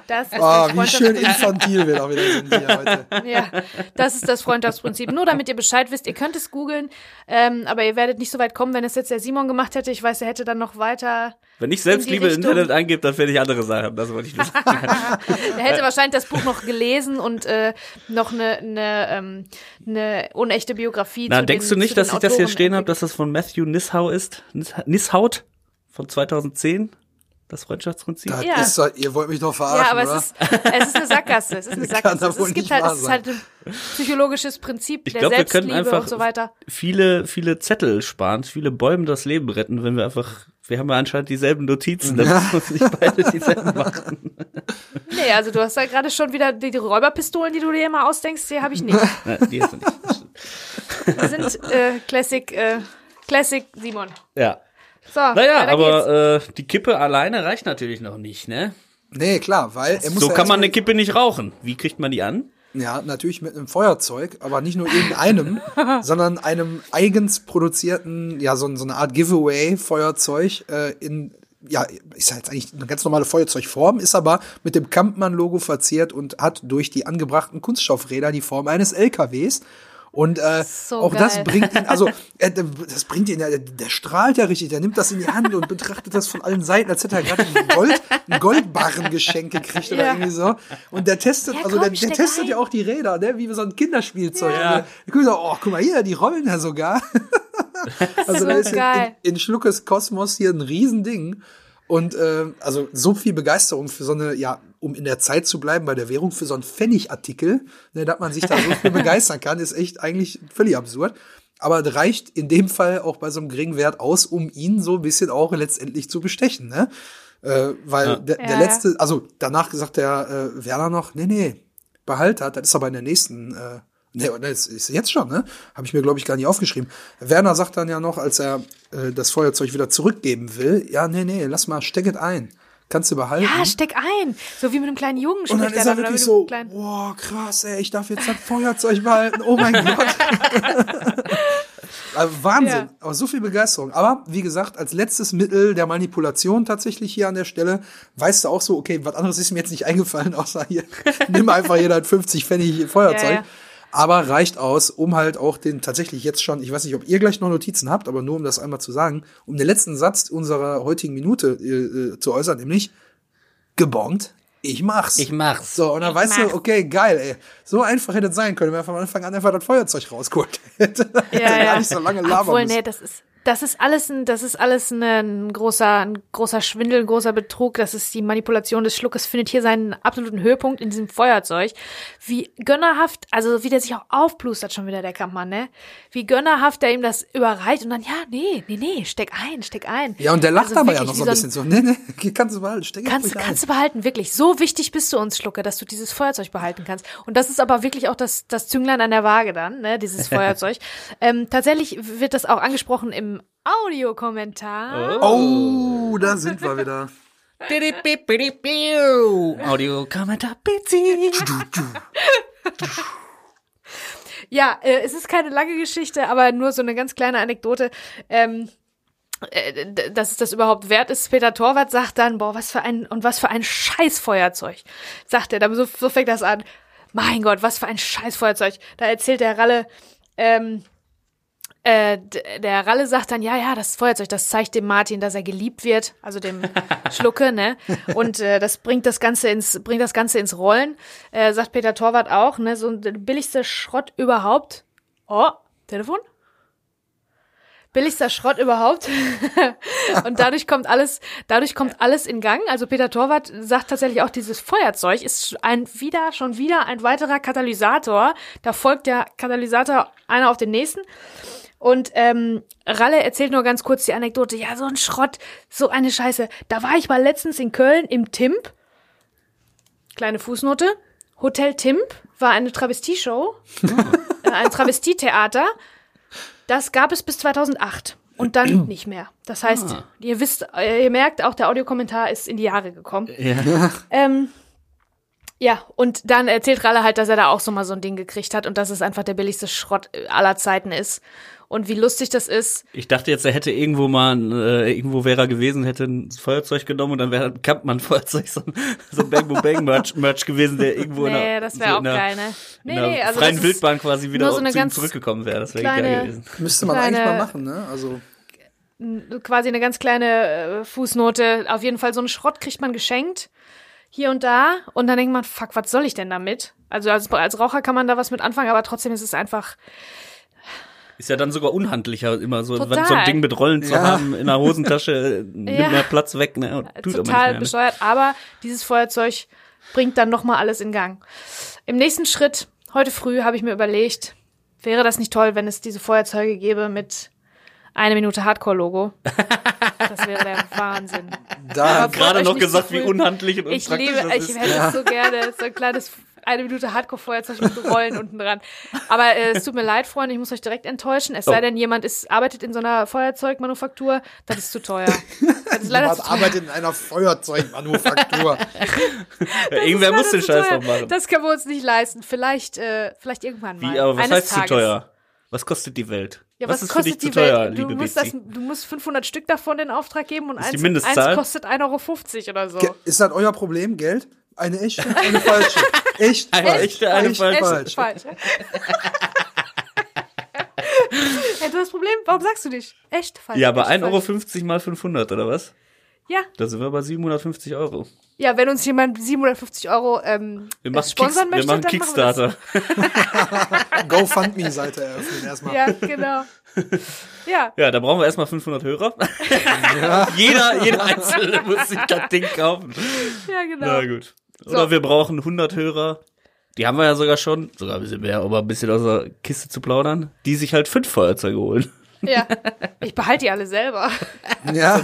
Speaker 2: Das ist das
Speaker 1: wie schön
Speaker 2: Freundschaftsprinzip.
Speaker 1: infantil wir auch wieder sind hier heute.
Speaker 2: Ja, das ist das Freundschaftsprinzip. Nur damit ihr Bescheid wisst, ihr könnt es googeln, ähm, aber ihr werdet nicht so weit kommen, wenn es jetzt der Simon gemacht hätte. Ich weiß, er hätte dann noch weiter.
Speaker 3: Wenn ich Selbstliebe im
Speaker 2: Richtung.
Speaker 3: Internet eingebe, dann finde ich andere Sachen. Das wollte ich nur sagen. [laughs]
Speaker 2: Er hätte wahrscheinlich das Buch noch gelesen und äh, noch eine, eine, ähm, eine unechte Biografie.
Speaker 3: Na,
Speaker 2: zu
Speaker 3: denkst
Speaker 2: den,
Speaker 3: du nicht, dass ich das hier
Speaker 2: Autoren
Speaker 3: stehen habe, dass das von Matthew Nishau ist? Nis- Nishaut von 2010? Das Freundschaftsprinzip?
Speaker 1: Das
Speaker 2: Ja.
Speaker 1: ist doch, ihr wollt mich doch verarschen,
Speaker 2: Ja, aber
Speaker 1: oder?
Speaker 2: es ist, es ist eine Sackgasse. Es ist eine [laughs] Sackgasse.
Speaker 1: wohl
Speaker 2: Es, gibt halt, es ist halt ein psychologisches Prinzip
Speaker 3: Ich
Speaker 2: der
Speaker 3: glaube, wir können
Speaker 2: Selbstliebe
Speaker 3: einfach
Speaker 2: und so weiter.
Speaker 3: viele, viele Zettel sparen, viele Bäume das Leben retten, wenn wir einfach, wir haben ja anscheinend dieselben Notizen, dann [laughs] müssen wir uns nicht beide dieselben machen.
Speaker 2: Nee, also du hast ja gerade schon wieder die, die Räuberpistolen, die du dir immer ausdenkst, die habe ich nicht. [laughs]
Speaker 3: Nein, die hast du nicht.
Speaker 2: Wir sind äh, Classic, äh, Classic Simon.
Speaker 3: Ja.
Speaker 2: So,
Speaker 3: Naja, aber äh, die Kippe alleine reicht natürlich noch nicht, ne?
Speaker 1: Nee, klar, weil er muss
Speaker 3: So
Speaker 1: ja
Speaker 3: kann man eine Kippe nicht rauchen. Wie kriegt man die an?
Speaker 1: Ja, natürlich mit einem Feuerzeug, aber nicht nur irgendeinem, [laughs] sondern einem eigens produzierten, ja, so, so eine Art Giveaway-Feuerzeug äh, in, ja, ist ja jetzt eigentlich eine ganz normale Feuerzeugform, ist aber mit dem Kampmann-Logo verziert und hat durch die angebrachten Kunststoffräder die Form eines LKWs. Und äh,
Speaker 2: So
Speaker 1: auch das
Speaker 2: geil.
Speaker 1: bringt ihn, also [laughs] äh, das bringt ihn, ja, der, der strahlt ja richtig, der nimmt das in die Hand und betrachtet das von allen Seiten, als hätte er gerade einen, Gold, einen Goldbarren geschenkt gekriegt oder
Speaker 2: Ja.
Speaker 1: irgendwie so. Und der testet,
Speaker 2: Ja,
Speaker 1: also
Speaker 2: komm,
Speaker 1: der, der
Speaker 2: steck
Speaker 1: testet
Speaker 2: ein.
Speaker 1: ja auch die Räder, ne? wie so ein Kinderspielzeug.
Speaker 3: Ja.
Speaker 1: Guck so, oh, guck mal hier, die rollen ja sogar. [laughs] also
Speaker 2: So
Speaker 1: da ist in,
Speaker 2: geil.
Speaker 1: in, in Schluckes Kosmos hier ein Riesending. Und äh, also so viel Begeisterung für so eine, ja, um in der Zeit zu bleiben bei der Währung, für so einen Pfennigartikel, ne, dass man sich da so [laughs] viel begeistern kann, ist echt eigentlich völlig absurd. Aber es reicht in dem Fall auch bei so einem geringen Wert aus, um ihn so ein bisschen auch letztendlich zu bestechen, ne? Äh, weil
Speaker 3: Ja.
Speaker 1: der, der
Speaker 2: Ja,
Speaker 1: letzte, also danach sagt der äh, Werner noch, nee, nee, behalt das, das ist aber in der nächsten äh, Nee, das ist jetzt schon, ne? Habe ich mir, glaube ich, gar nicht aufgeschrieben. Werner sagt dann ja noch, als er äh, das Feuerzeug wieder zurückgeben will, ja, nee, nee, lass mal, steck es ein. Kannst du behalten.
Speaker 2: Ja, steck ein. So wie mit einem kleinen Jungen
Speaker 1: Und dann ist
Speaker 2: er
Speaker 1: wirklich so, boah, krass, ey, ich darf jetzt das Feuerzeug behalten. Oh mein [laughs] Gott. [laughs] Also Wahnsinn.
Speaker 2: Ja.
Speaker 1: Aber so viel Begeisterung. Aber wie gesagt, als letztes Mittel der Manipulation tatsächlich hier an der Stelle, weißt du auch so, okay, was anderes ist mir jetzt nicht eingefallen, [laughs] außer hier, nimm einfach jeder ein 50 Pfennig Feuerzeug.
Speaker 2: Ja, ja.
Speaker 1: Aber reicht aus, um halt auch den tatsächlich jetzt schon, ich weiß nicht, ob ihr gleich noch Notizen habt, aber nur um das einmal zu sagen, um den letzten Satz unserer heutigen Minute äh, äh, zu äußern, nämlich gebongt, ich mach's.
Speaker 3: Ich mach's.
Speaker 1: So, und dann
Speaker 2: Ich
Speaker 1: weißt
Speaker 2: mach's.
Speaker 1: du, okay, geil, ey. So einfach hätte es sein können, wenn man von Anfang an einfach das Feuerzeug rausgeholt hätte. [laughs] Hätte gar nicht so lange labern
Speaker 2: Obwohl,
Speaker 1: müssen.
Speaker 2: nee, das ist, das ist alles ein, das ist alles ein, großer, ein großer Schwindel, ein großer Betrug. Das ist die Manipulation des Schluckes, findet hier seinen absoluten Höhepunkt in diesem Feuerzeug. Wie gönnerhaft, also wie der sich auch aufplustert schon wieder, der Kampfmann, ne? Wie gönnerhaft er ihm das überreicht und dann, ja, nee, nee, nee, steck ein, steck ein.
Speaker 1: Ja, und der lacht
Speaker 2: Also
Speaker 1: aber ja noch so ein bisschen so. [laughs] Nee, nee, kannst du behalten, steck
Speaker 2: Kannst,
Speaker 1: ein.
Speaker 2: kannst du behalten, wirklich. So wichtig bist du uns, Schlucke, dass du dieses Feuerzeug behalten kannst. Und das ist aber wirklich auch das, das Zünglein an der Waage dann, ne, dieses [laughs] Feuerzeug. ähm, tatsächlich wird das auch angesprochen im Audiokommentar.
Speaker 1: Oh, da sind wir wieder.
Speaker 3: Audio Kommentar Pizzi.
Speaker 2: Ja, äh, es ist keine lange Geschichte, aber nur so eine ganz kleine Anekdote. Ähm, äh, dass es das überhaupt wert ist. Peter Torwart sagt dann, boah, was für ein, und was für ein Scheißfeuerzeug. Sagt er, dann so, so fängt das an. Mein Gott, was für ein Scheißfeuerzeug. Da erzählt der Ralle, ähm, äh, der Ralle sagt dann, ja, ja, das Feuerzeug, das zeigt dem Martin, dass er geliebt wird, also dem [laughs] Schlucke, ne? Und äh, das bringt das Ganze ins, bringt das Ganze ins Rollen. Äh, sagt Peter Torwart auch, ne? So der billigste Schrott überhaupt. Oh, Telefon? Billigster Schrott überhaupt. [laughs] und dadurch kommt alles, dadurch kommt alles in Gang. Also Peter Torwart sagt tatsächlich auch, dieses Feuerzeug ist ein wieder, schon wieder ein weiterer Katalysator. Da folgt der Katalysator einer auf den nächsten. Und ähm, Ralle erzählt nur ganz kurz die Anekdote. Ja, so ein Schrott, so eine Scheiße. Da war ich mal letztens in Köln im Timp. Kleine Fußnote. Hotel Timp war eine Travestieshow, [laughs] äh, ein Travestietheater. Das gab es bis 2008 und dann [clears throat] nicht mehr. Das heißt,
Speaker 3: Ah.
Speaker 2: ihr wisst, äh, ihr merkt, auch der Audiokommentar ist in die Jahre gekommen.
Speaker 3: Ja. [laughs]
Speaker 2: Ähm, ja, und dann erzählt Ralle halt, dass er da auch so mal so ein Ding gekriegt hat und dass es einfach der billigste Schrott aller Zeiten ist. Und wie lustig das ist.
Speaker 3: Ich dachte jetzt, er hätte irgendwo mal, äh, irgendwo wäre er gewesen, hätte ein Feuerzeug genommen und dann wäre ein Kampmann-Feuerzeug so ein, so ein Bang Boom Bang Merch, Merch gewesen, der irgendwo in
Speaker 2: Nee,
Speaker 3: der,
Speaker 2: das wäre
Speaker 3: so
Speaker 2: auch
Speaker 3: in der,
Speaker 2: geil, ne? Nee,
Speaker 3: in der
Speaker 2: nee, also
Speaker 3: freien
Speaker 2: das
Speaker 3: Wildbahn quasi wieder
Speaker 2: so
Speaker 3: ihm
Speaker 2: ganz
Speaker 3: zurückgekommen wäre. Das wäre geil gewesen.
Speaker 1: Müsste man
Speaker 2: Kleine-
Speaker 1: eigentlich mal machen, ne? Also,
Speaker 2: quasi eine ganz kleine äh, Fußnote. Auf jeden Fall so einen Schrott kriegt man geschenkt. Hier und da. Und dann denkt man, fuck, was soll ich denn damit? Also als, als Raucher kann man da was mit anfangen, aber trotzdem ist es einfach
Speaker 3: Ist ja dann sogar unhandlicher, immer so,
Speaker 2: Total.
Speaker 3: so ein Ding mit Rollen zu
Speaker 1: Ja.
Speaker 3: haben in der Hosentasche, [laughs] nimmt
Speaker 2: Ja.
Speaker 3: mehr Platz weg, ne? Und tut aber
Speaker 2: total
Speaker 3: mehr, ne?
Speaker 2: bescheuert. Aber dieses Feuerzeug bringt dann nochmal alles in Gang. Im nächsten Schritt, heute früh, habe ich mir überlegt, wäre das nicht toll, wenn es diese Feuerzeuge gäbe mit eine Minute Hardcore-Logo? Das wäre der [laughs] Wahnsinn.
Speaker 1: da,
Speaker 2: Aber
Speaker 3: Gerade noch gesagt,
Speaker 2: so
Speaker 3: wie unhandlich und
Speaker 2: Ich
Speaker 3: unpraktisch
Speaker 2: liebe,
Speaker 3: das
Speaker 2: ich hätte es so gerne, so ein kleines eine Minute Hardcore-Feuerzeug mit Rollen [laughs] unten dran. Aber äh, es tut mir leid, Freunde, ich muss euch direkt enttäuschen. Es sei
Speaker 3: Oh.
Speaker 2: denn, jemand ist, arbeitet in so einer Feuerzeugmanufaktur, das ist zu teuer. [laughs] Das ist leider zu teuer.
Speaker 1: arbeitet in einer Feuerzeugmanufaktur. [laughs]
Speaker 3: Ja, irgendwer muss den
Speaker 2: zu
Speaker 3: Scheiß noch machen.
Speaker 2: Das können wir uns nicht leisten. Vielleicht, äh, vielleicht irgendwann mal.
Speaker 3: Wie, aber was
Speaker 2: Eines
Speaker 3: heißt
Speaker 2: Tages.
Speaker 3: zu teuer? Was kostet die Welt?
Speaker 2: Ja,
Speaker 3: was,
Speaker 2: was,
Speaker 3: ist für
Speaker 2: kostet
Speaker 3: dich zu
Speaker 2: die
Speaker 3: teuer,
Speaker 2: Welt? Du
Speaker 3: liebe
Speaker 2: musst, das, du musst 500 Stück davon in Auftrag geben und eins, eins kostet 1,50 Euro oder so.
Speaker 1: Ge- Ist das euer Problem, Geld? Eine echte, eine falsche. Echt
Speaker 3: Eine
Speaker 1: falsch.
Speaker 3: echte, eine
Speaker 1: Echt
Speaker 3: falsche.
Speaker 1: falsch.
Speaker 2: falsch. ja, du hast das Problem, warum sagst du nicht? Echt falsch.
Speaker 3: Ja, aber
Speaker 2: echt
Speaker 3: 1,50 Euro mal 500, oder was?
Speaker 2: Ja.
Speaker 3: Da sind wir bei 750 Euro.
Speaker 2: ja, wenn uns jemand 750 Euro ähm,
Speaker 3: Wir machen,
Speaker 2: sponsern
Speaker 3: Kicks, wir
Speaker 2: möchte,
Speaker 3: machen
Speaker 2: dann machen wir
Speaker 3: Kickstarter. [laughs]
Speaker 1: GoFundMe-Seite eröffnen erstmal.
Speaker 2: Ja, genau. ja,
Speaker 3: Ja, da brauchen wir erstmal 500 Hörer. [laughs] jeder, jeder Einzelne muss sich das Ding kaufen.
Speaker 2: ja, genau.
Speaker 3: Na gut. Oder
Speaker 2: So.
Speaker 3: wir brauchen 100 Hörer. Die haben wir ja sogar schon, sogar ein bisschen mehr, um ein bisschen aus der Kiste zu plaudern, die sich halt fünf Feuerzeuge holen.
Speaker 2: Ja. Ich behalte die alle selber. [laughs]
Speaker 1: Ja.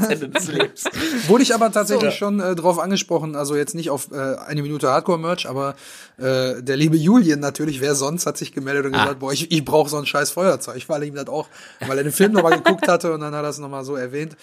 Speaker 1: Wurde ich aber tatsächlich schon äh, drauf angesprochen, also jetzt nicht auf äh, eine Minute Hardcore-Merch, aber äh, der liebe Julian natürlich, wer sonst, hat sich gemeldet und gesagt, boah, ich, ich brauche so ein scheiß Feuerzeug, weil er ihm das auch, weil er den Film nochmal geguckt hatte und dann hat er es nochmal so erwähnt.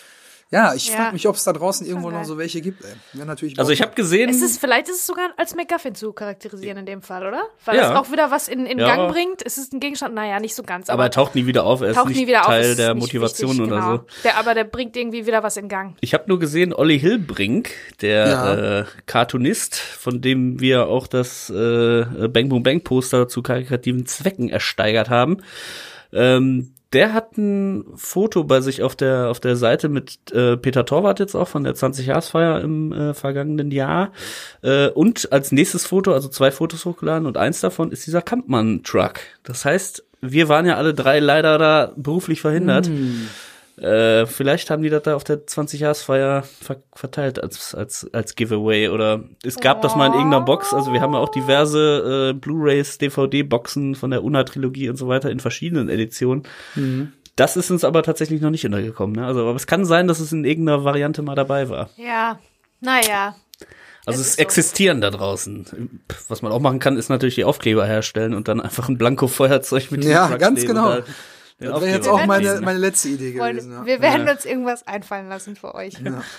Speaker 1: Ja, ich
Speaker 2: Ja.
Speaker 1: frage mich, ob es da draußen irgendwo
Speaker 2: geil.
Speaker 1: noch so welche gibt. Ey. Wäre natürlich
Speaker 3: Also ich habe gesehen,
Speaker 2: Es ist, vielleicht ist es sogar als MacGuffin zu charakterisieren in dem Fall, oder? Weil
Speaker 3: Ja.
Speaker 2: das auch wieder was in, in
Speaker 3: Ja.
Speaker 2: Gang bringt. Es ist ein Gegenstand, naja, nicht so ganz.
Speaker 3: aber er taucht nie wieder auf, er ist
Speaker 2: taucht
Speaker 3: nicht
Speaker 2: nie wieder auf.
Speaker 3: Teil
Speaker 2: ist
Speaker 3: der
Speaker 2: nicht
Speaker 3: Motivation
Speaker 2: wichtig,
Speaker 3: oder
Speaker 2: genau.
Speaker 3: so.
Speaker 2: Der, aber der bringt irgendwie wieder was in Gang.
Speaker 3: Ich habe nur gesehen, Olli Hilbrink, der
Speaker 1: Ja.
Speaker 3: äh, Cartoonist, von dem wir auch das äh, Bang Boom Bang Poster zu karikativen Zwecken ersteigert haben, ähm, der hat ein Foto bei sich auf der auf der Seite mit äh, Peter Torwart jetzt auch von der 20-Jahresfeier im äh, vergangenen Jahr äh, und als nächstes Foto, also zwei Fotos hochgeladen und eins davon ist dieser Kampmann-Truck. Das heißt, wir waren ja alle drei leider da beruflich verhindert. Äh, vielleicht haben die das da auf der 20-Jahresfeier ver verteilt als, als, als Giveaway oder es gab das mal in irgendeiner Box. Also wir haben ja auch diverse äh, Blu-rays, DVD-Boxen von der Una-Trilogie und so weiter in verschiedenen Editionen. Das ist uns aber tatsächlich noch nicht untergekommen. Ne? Also, aber es kann sein, dass es in irgendeiner Variante mal dabei war.
Speaker 2: Ja, naja.
Speaker 3: Also
Speaker 2: Es
Speaker 3: es,
Speaker 2: ist so.
Speaker 3: existieren da draußen. Was man auch machen kann, ist natürlich die Aufkleber herstellen und dann einfach ein Blanko-Feuerzeug mit
Speaker 1: Ja, ganz
Speaker 3: nehmen
Speaker 1: genau. Das wäre jetzt auch meine, meine letzte Idee gewesen. Ja.
Speaker 2: wir werden uns irgendwas einfallen lassen für euch.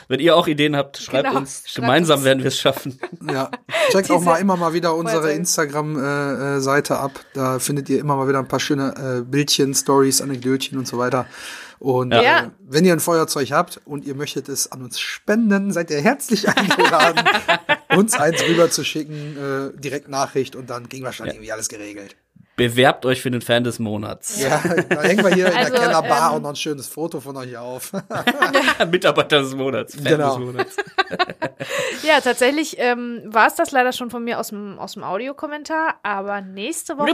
Speaker 3: Wenn ihr auch Ideen habt, schreibt
Speaker 2: Genau,
Speaker 3: uns.
Speaker 2: schreibt
Speaker 3: Gemeinsam
Speaker 2: uns.
Speaker 3: werden wir es schaffen.
Speaker 1: Ja, checkt auch mal immer mal wieder unsere. Instagram-Seite ab. Da findet ihr immer mal wieder ein paar schöne äh, Bildchen, Stories, Anekdötchen und so weiter. Und
Speaker 2: Ja.
Speaker 1: äh, wenn ihr ein Feuerzeug habt und ihr möchtet es an uns spenden, seid ihr herzlich [laughs] eingeladen, uns eins rüber zu schicken, äh, direkt Nachricht und dann kriegen wir schon irgendwie alles geregelt.
Speaker 3: Bewerbt euch für den Fan des Monats.
Speaker 1: Ja, da hängen wir hier in
Speaker 2: Also,
Speaker 1: der Kellerbar
Speaker 2: ähm,
Speaker 1: und noch ein schönes Foto von euch auf. [laughs]
Speaker 3: Mitarbeiter des Monats. Fan
Speaker 1: Genau.
Speaker 3: des Monats. [laughs]
Speaker 2: Ja, tatsächlich ähm, war es das leider schon von mir aus dem, aus dem Audiokommentar, aber nächste Woche,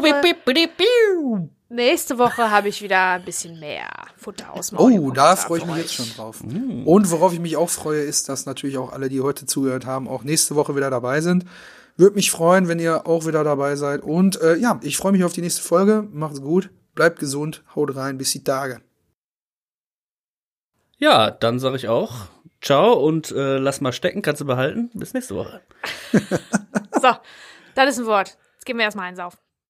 Speaker 2: nächste Woche habe ich wieder ein bisschen mehr Futter aus dem
Speaker 1: Oh, da freue ich mich
Speaker 2: euch.
Speaker 1: jetzt schon drauf. Und worauf ich mich auch freue, ist, dass natürlich auch alle, die heute zugehört haben, auch nächste Woche wieder dabei sind. Würde mich freuen, wenn ihr auch wieder dabei seid. Und äh, ja, ich freue mich auf die nächste Folge. Macht's gut, bleibt gesund, haut rein, bis die Tage.
Speaker 3: Ja, dann sage ich auch Ciao und äh, lass mal stecken, kannst du behalten. Bis nächste Woche. [laughs] [laughs]
Speaker 2: So, das ist ein Wort. Jetzt geben wir erstmal eins auf.